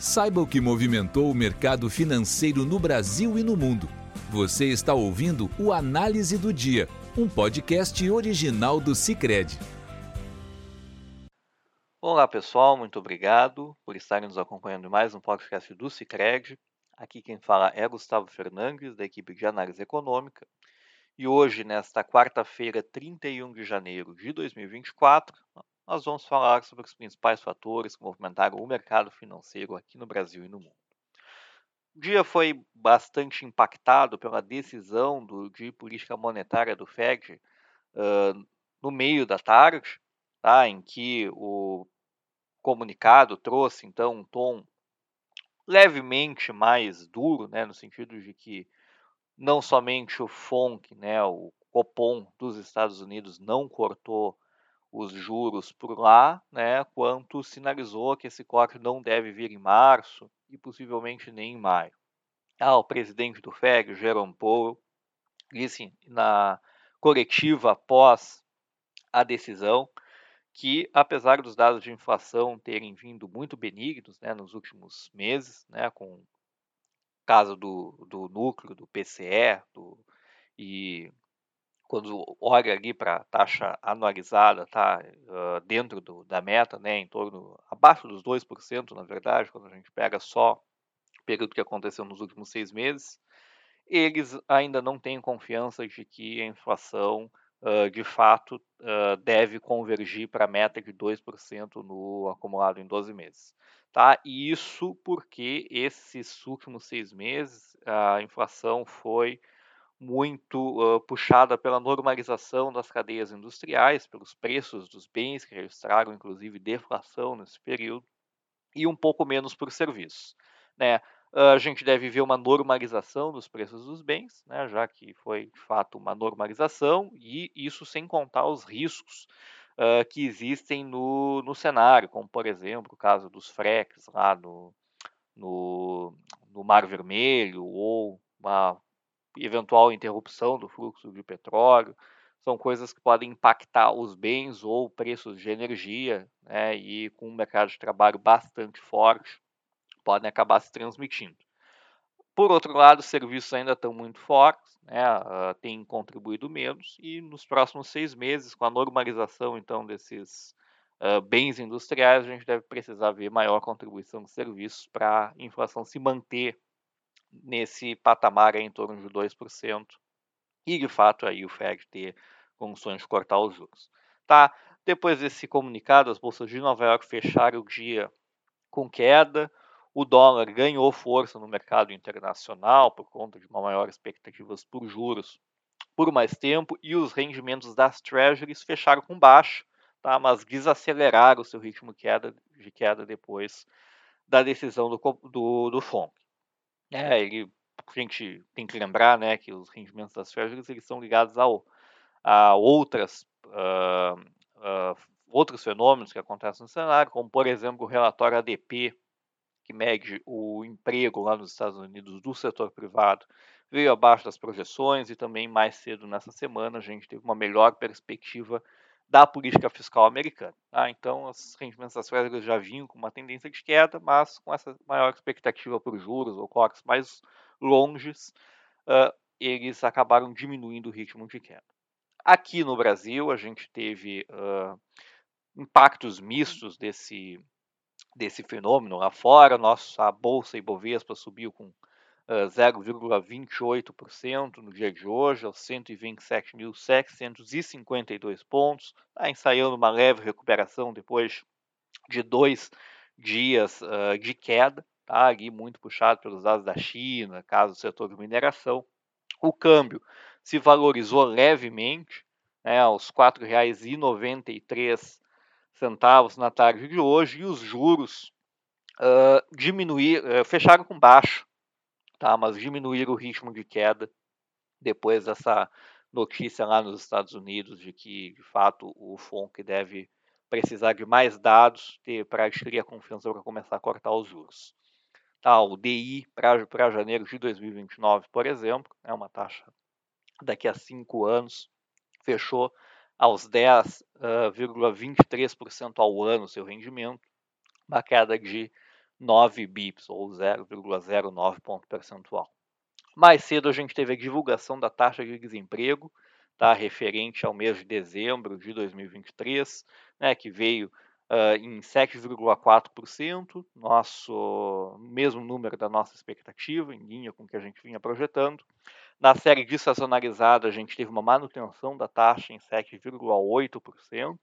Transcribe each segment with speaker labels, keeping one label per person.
Speaker 1: Saiba o que movimentou o mercado financeiro no Brasil e no mundo. Você está ouvindo o Análise do Dia, um podcast original do Cicred.
Speaker 2: Olá pessoal, muito obrigado por estarem nos acompanhando em mais um podcast do Cicred. Aqui quem fala é Gustavo Fernandes, da equipe de análise econômica. E hoje, nesta quarta-feira, 31 de janeiro de 2024, nós vamos falar sobre os principais fatores que movimentaram o mercado financeiro aqui no Brasil e no mundo. O dia foi bastante impactado pela decisão do, de política monetária do Fed uh, no meio da tarde, tá, em que o comunicado trouxe então um tom levemente mais duro, né, no sentido de que não somente o FONC, né, o Copom dos Estados Unidos não cortou os juros por lá, né, quanto sinalizou que esse corte não deve vir em março e possivelmente nem em maio. Ah, o presidente do FED, Jerome Powell, disse na coletiva após a decisão que, apesar dos dados de inflação terem vindo muito benignos né, nos últimos meses, né, com o caso do, do núcleo, do PCE, do, e quando olha ali para a taxa anualizada, tá uh, dentro do, da meta, né, em torno, abaixo dos 2%, na verdade, quando a gente pega só o período que aconteceu nos últimos seis meses, eles ainda não têm confiança de que a inflação, uh, de fato, uh, deve convergir para a meta de 2% no acumulado em 12 meses. Tá? E isso porque esses últimos seis meses a inflação foi muito uh, puxada pela normalização das cadeias industriais, pelos preços dos bens que registraram inclusive deflação nesse período, e um pouco menos por serviços. Né? a gente deve ver uma normalização dos preços dos bens, né, já que foi de fato uma normalização, e isso sem contar os riscos uh, que existem no, no cenário, como por exemplo o caso dos freques lá no, no, no Mar Vermelho, ou uma eventual interrupção do fluxo de petróleo, são coisas que podem impactar os bens ou preços de energia, né, e com um mercado de trabalho bastante forte, podem acabar se transmitindo. Por outro lado, os serviços ainda estão muito fortes, né, uh, têm contribuído menos, e nos próximos seis meses, com a normalização então desses uh, bens industriais, a gente deve precisar ver maior contribuição de serviços para a inflação se manter nesse patamar em torno de 2%, e de fato aí o Fed ter condições de cortar os juros. Tá? Depois desse comunicado, as bolsas de Nova York fecharam o dia com queda, o dólar ganhou força no mercado internacional por conta de uma maior expectativas por juros por mais tempo e os rendimentos das treasuries fecharam com baixa, tá? mas desaceleraram o seu ritmo de queda, de queda depois da decisão do, do, do. É, ele, a gente tem que lembrar né, que os rendimentos das treasuries eles são ligados ao, a outras, uh, uh, outros fenômenos que acontecem no cenário, como, por exemplo, o relatório ADP, que mede o emprego lá nos Estados Unidos do setor privado, veio abaixo das projeções e também mais cedo nessa semana a gente teve uma melhor perspectiva da política fiscal americana. Tá? Então, os rendimentos das Treasuries já vinham com uma tendência de queda, mas com essa maior expectativa por juros ou cortes mais longes, uh, eles acabaram diminuindo o ritmo de queda. Aqui no Brasil, a gente teve uh, impactos mistos desse, desse fenômeno lá fora. Nossa Bolsa Ibovespa subiu com 0,28% no dia de hoje, aos 127.752 pontos, está ensaiando uma leve recuperação depois de dois dias uh, de queda, tá? ali muito puxado pelos dados da China, caso do setor de mineração. O câmbio se valorizou levemente, né, aos R$ 4,93 na tarde de hoje, e os juros uh, diminuir, uh, fecharam com baixo, tá? mas diminuir o ritmo de queda depois dessa notícia lá nos Estados Unidos de que, de fato, o FONC deve precisar de mais dados para adquirir a confiança para começar a cortar os juros. Tá, o DI para janeiro de 2029, por exemplo, é uma taxa daqui a cinco anos, fechou aos 10,23% uh, ao ano seu rendimento, uma queda de 9 bips, ou 0,09 ponto percentual. Mais cedo a gente teve a divulgação da taxa de desemprego, tá, referente ao mês de dezembro de 2023, né, que veio uh, em 7,4%, nosso mesmo número da nossa expectativa, em linha com o que a gente vinha projetando. Na série dessazonalizada, a gente teve uma manutenção da taxa em 7,8%,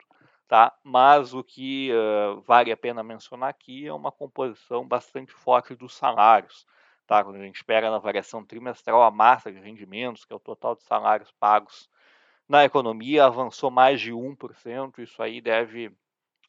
Speaker 2: tá? mas o que uh, vale a pena mencionar aqui é uma composição bastante forte dos salários. Tá? Quando a gente pega na variação trimestral a massa de rendimentos, que é o total de salários pagos na economia, avançou mais de 1%. Isso aí deve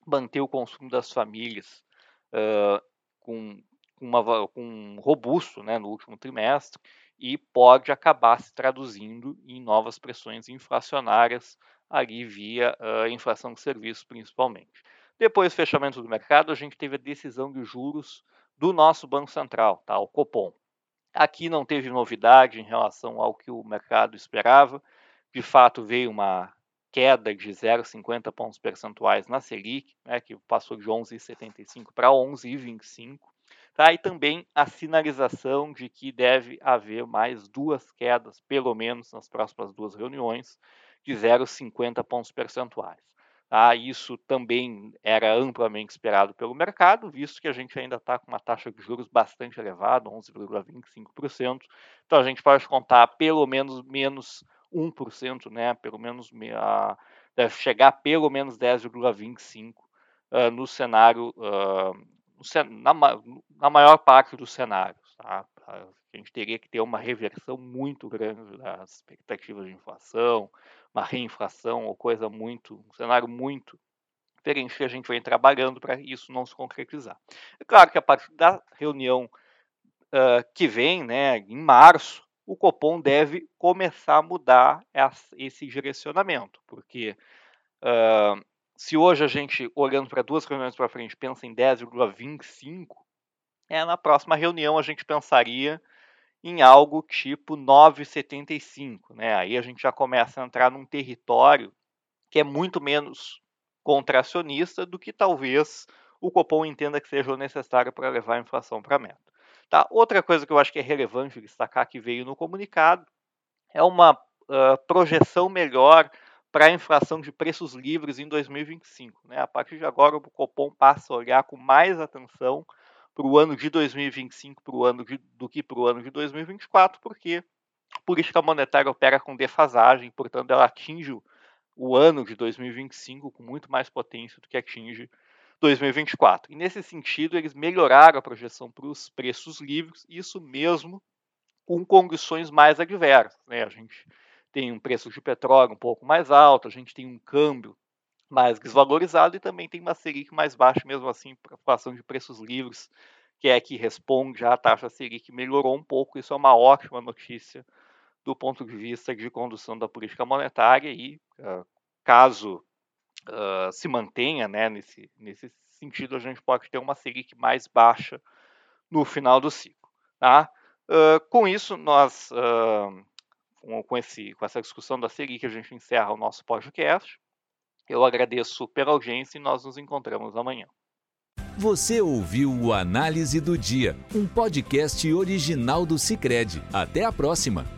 Speaker 2: manter o consumo das famílias uh, com, uma, com robusto né, no último trimestre e pode acabar se traduzindo em novas pressões inflacionárias ali via uh, inflação de serviços principalmente. Depois do fechamento do mercado, a gente teve a decisão de juros do nosso Banco Central, tá, o Copom. Aqui não teve novidade em relação ao que o mercado esperava. De fato, veio uma queda de 0,50 pontos percentuais na Selic, né, que passou de 11,75 para 11,25. Tá? E também a sinalização de que deve haver mais duas quedas, pelo menos nas próximas duas reuniões, de 0,50 pontos percentuais. Tá? Isso também era amplamente esperado pelo mercado, visto que a gente ainda está com uma taxa de juros bastante elevada, 11,25%. Então a gente pode contar pelo menos menos 1%, né? pelo menos a, deve chegar a pelo menos 10,25% uh, no cenário, uh, na, na, maior parte dos cenários. Tá? A gente teria que ter uma reversão muito grande das expectativas de inflação, uma reinflação ou coisa muito, um cenário muito diferente que a gente vem trabalhando para isso não se concretizar. É claro que a partir da reunião uh, que vem, né, em março, o Copom deve começar a mudar esse direcionamento, porque uh, se hoje a gente, olhando para duas reuniões para frente, pensa em 10,25, é, na próxima reunião a gente pensaria em algo tipo 9,75. Né? Aí a gente já começa a entrar num território que é muito menos contracionista do que talvez o Copom entenda que seja necessário para levar a inflação para a meta. Tá? Outra coisa que eu acho que é relevante destacar que veio no comunicado é uma uh, projeção melhor para a inflação de preços livres em 2025. Né? A partir de agora, o Copom passa a olhar com mais atenção para o ano de 2025 pro ano de, do que para o ano de 2024, porque a política monetária opera com defasagem, portanto, ela atinge o ano de 2025 com muito mais potência do que atinge 2024. E nesse sentido, eles melhoraram a projeção para os preços livres, isso mesmo com condições mais adversas. Né? A gente tem um preço de petróleo um pouco mais alto, a gente tem um câmbio mais desvalorizado e também tem uma Selic mais baixa, mesmo assim, para a inflação de preços livres, que é que responde à taxa Selic, melhorou um pouco. Isso é uma ótima notícia do ponto de vista de condução da política monetária e, uh, caso uh, se mantenha né, nesse, nesse sentido, a gente pode ter uma Selic mais baixa no final do ciclo. Tá? Uh, com isso, nós, com, com, esse, com essa discussão da Selic, a gente encerra o nosso podcast. Eu agradeço pela audiência e nós nos encontramos amanhã.
Speaker 1: Você ouviu o Análise do Dia, um podcast original do Cicred. Até a próxima!